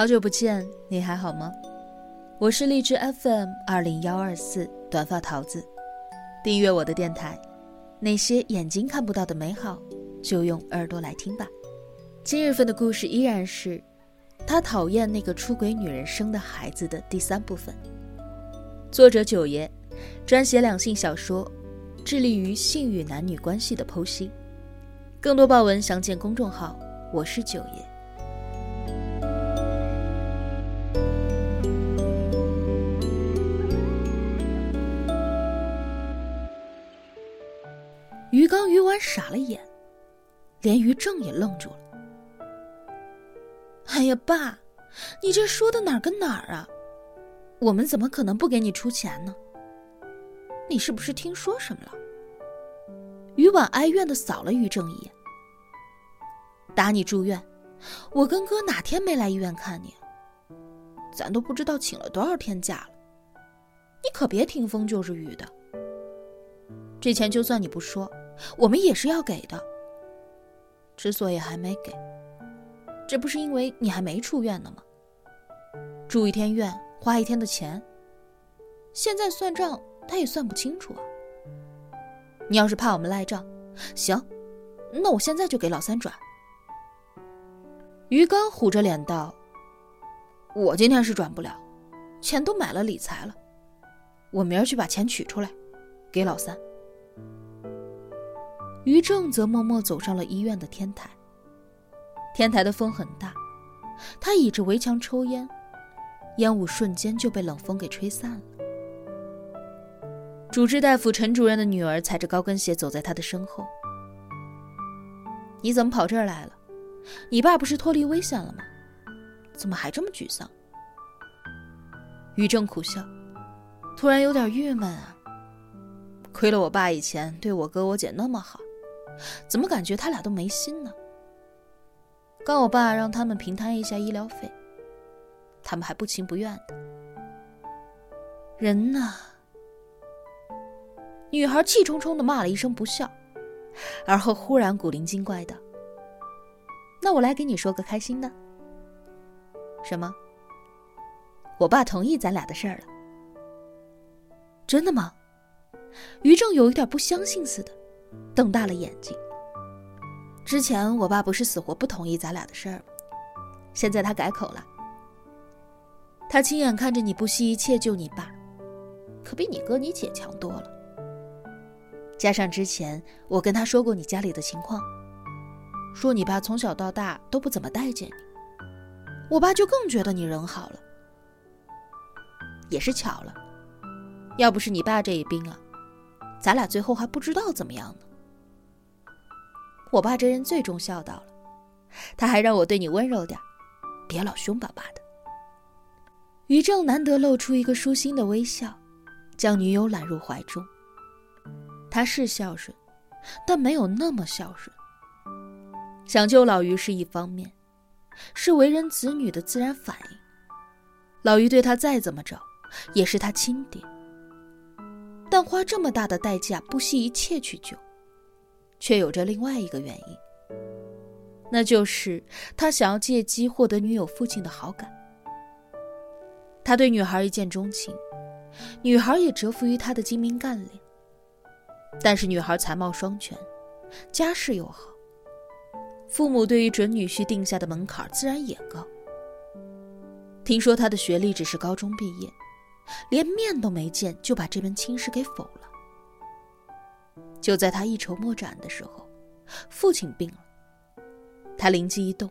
好久不见，你还好吗？我是荔枝 FM 二零幺二四短发桃子，订阅我的电台。那些眼睛看不到的美好，就用耳朵来听吧。今日份的故事依然是他讨厌那个出轨女人生的孩子的第三部分。作者九爷，专写两性小说，致力于性与男女关系的剖析。更多报文详见公众号。我是九爷。于刚、于婉傻了眼，连于正也愣住了。哎呀，爸，你这说的哪儿跟哪儿啊？我们怎么可能不给你出钱呢？你是不是听说什么了？于婉哀怨的扫了于正一眼。打你住院，我跟哥哪天没来医院看你？咱都不知道请了多少天假了。你可别听风就是雨的。这钱就算你不说，我们也是要给的。之所以还没给，这不是因为你还没出院呢吗？住一天院花一天的钱，现在算账他也算不清楚啊。你要是怕我们赖账，行，那我现在就给老三转。于刚虎着脸道：“我今天是转不了，钱都买了理财了，我明儿去把钱取出来，给老三。”于正则默默走上了医院的天台。天台的风很大，他倚着围墙抽烟，烟雾瞬间就被冷风给吹散了。主治大夫陈主任的女儿踩着高跟鞋走在他的身后：“你怎么跑这儿来了？”你爸不是脱离危险了吗？怎么还这么沮丧？于正苦笑，突然有点郁闷啊。亏了我爸以前对我哥我姐那么好，怎么感觉他俩都没心呢？刚我爸让他们平摊一下医疗费，他们还不情不愿的。人呢？女孩气冲冲的骂了一声不孝，而后忽然古灵精怪的。那我来给你说个开心的。什么？我爸同意咱俩的事儿了。真的吗？于正有一点不相信似的，瞪大了眼睛。之前我爸不是死活不同意咱俩的事儿吗？现在他改口了。他亲眼看着你不惜一切救你爸，可比你哥你姐强多了。加上之前我跟他说过你家里的情况。说你爸从小到大都不怎么待见你，我爸就更觉得你人好了。也是巧了，要不是你爸这一病啊，咱俩最后还不知道怎么样呢。我爸这人最重孝道了，他还让我对你温柔点，别老凶巴巴的。于正难得露出一个舒心的微笑，将女友揽入怀中。他是孝顺，但没有那么孝顺。想救老于是一方面，是为人子女的自然反应。老于对他再怎么着，也是他亲爹。但花这么大的代价，不惜一切去救，却有着另外一个原因，那就是他想要借机获得女友父亲的好感。他对女孩一见钟情，女孩也折服于他的精明干练。但是女孩才貌双全，家世又好。父母对于准女婿定下的门槛自然也高。听说他的学历只是高中毕业，连面都没见就把这门亲事给否了。就在他一筹莫展的时候，父亲病了。他灵机一动，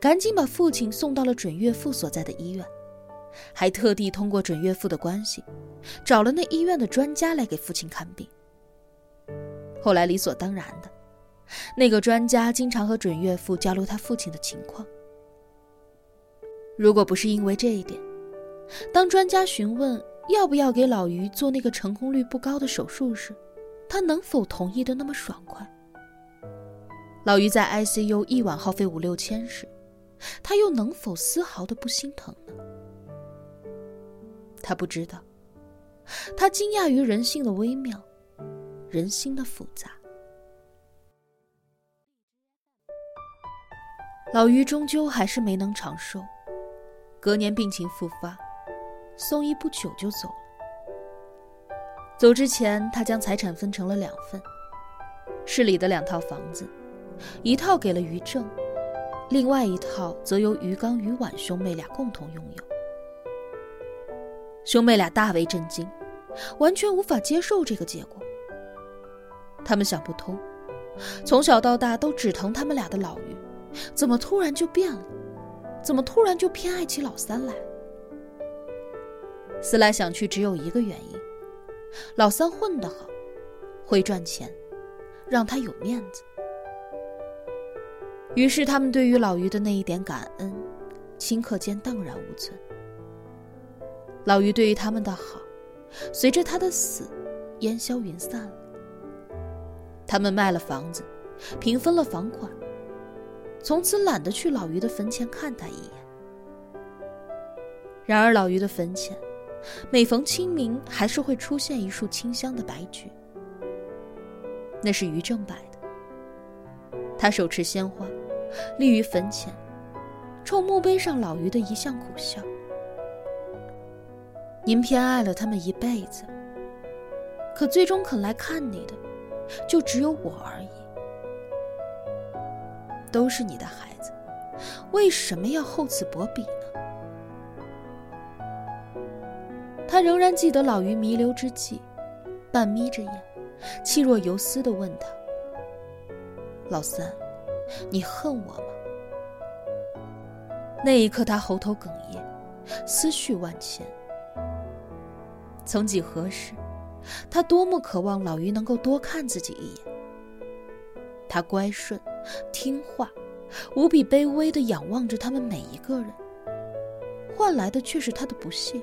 赶紧把父亲送到了准岳父所在的医院，还特地通过准岳父的关系，找了那医院的专家来给父亲看病。后来理所当然的。那个专家经常和准岳父交流他父亲的情况。如果不是因为这一点，当专家询问要不要给老于做那个成功率不高的手术时，他能否同意的那么爽快？老于在 ICU 一晚耗费五六千时，他又能否丝毫的不心疼呢？他不知道，他惊讶于人性的微妙，人心的复杂。老于终究还是没能长寿，隔年病情复发，宋义不久就走了。走之前，他将财产分成了两份，市里的两套房子，一套给了于正，另外一套则由于刚、于婉兄妹俩共同拥有。兄妹俩大为震惊，完全无法接受这个结果。他们想不通，从小到大都只疼他们俩的老于，怎么突然就变了？怎么突然就偏爱起老三来？思来想去，只有一个原因。老三混得好，会赚钱，让他有面子。于是他们对于老于的那一点感恩，顷刻间荡然无存。老于对于他们的好，随着他的死，烟消云散了。他们卖了房子，平分了房款，从此懒得去老于的坟前看他一眼。然而老于的坟前。每逢清明，还是会出现一束清香的白菊。那是于正摆的。他手持鲜花，立于坟前，冲墓碑上老于的遗像苦笑：“您偏爱了他们一辈子，可最终肯来看你的，就只有我而已。都是你的孩子，为什么要厚此薄彼？”他仍然记得老于弥留之际，半眯着眼，气若游丝的问他：“老三，你恨我吗？”那一刻，他喉头哽咽，思绪万千。曾几何时，他多么渴望老于能够多看自己一眼。他乖顺、听话，无比卑微的仰望着他们每一个人，换来的却是他的不屑。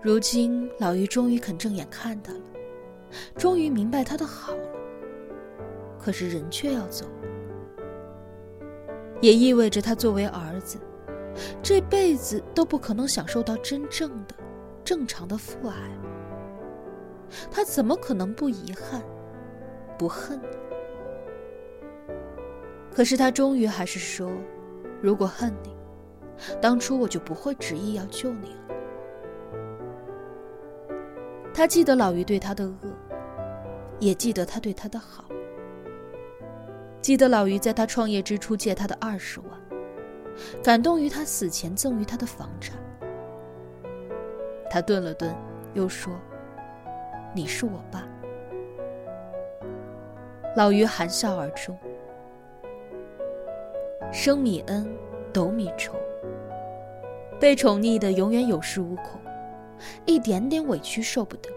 如今，老于终于肯正眼看他了，终于明白他的好了。可是人却要走，也意味着他作为儿子，这辈子都不可能享受到真正的、正常的父爱。他怎么可能不遗憾、不恨？可是他终于还是说：“如果恨你，当初我就不会执意要救你了。”他记得老于对他的恶，也记得他对他的好。记得老于在他创业之初借他的二十万，感动于他死前赠予他的房产。他顿了顿，又说：“你是我爸。”老于含笑而终。生米恩，斗米仇。被宠溺的永远有恃无恐。一点点委屈受不得，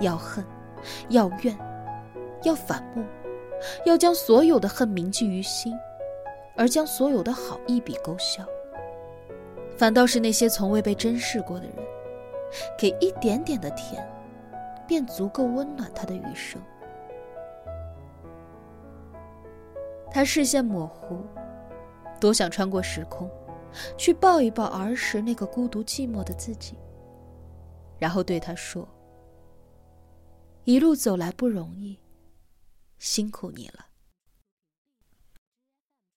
要恨，要怨，要反目，要将所有的恨铭记于心，而将所有的好一笔勾销。反倒是那些从未被珍视过的人，给一点点的甜，便足够温暖他的余生。他视线模糊，多想穿过时空。去抱一抱儿时那个孤独寂寞的自己，然后对他说：“一路走来不容易，辛苦你了。”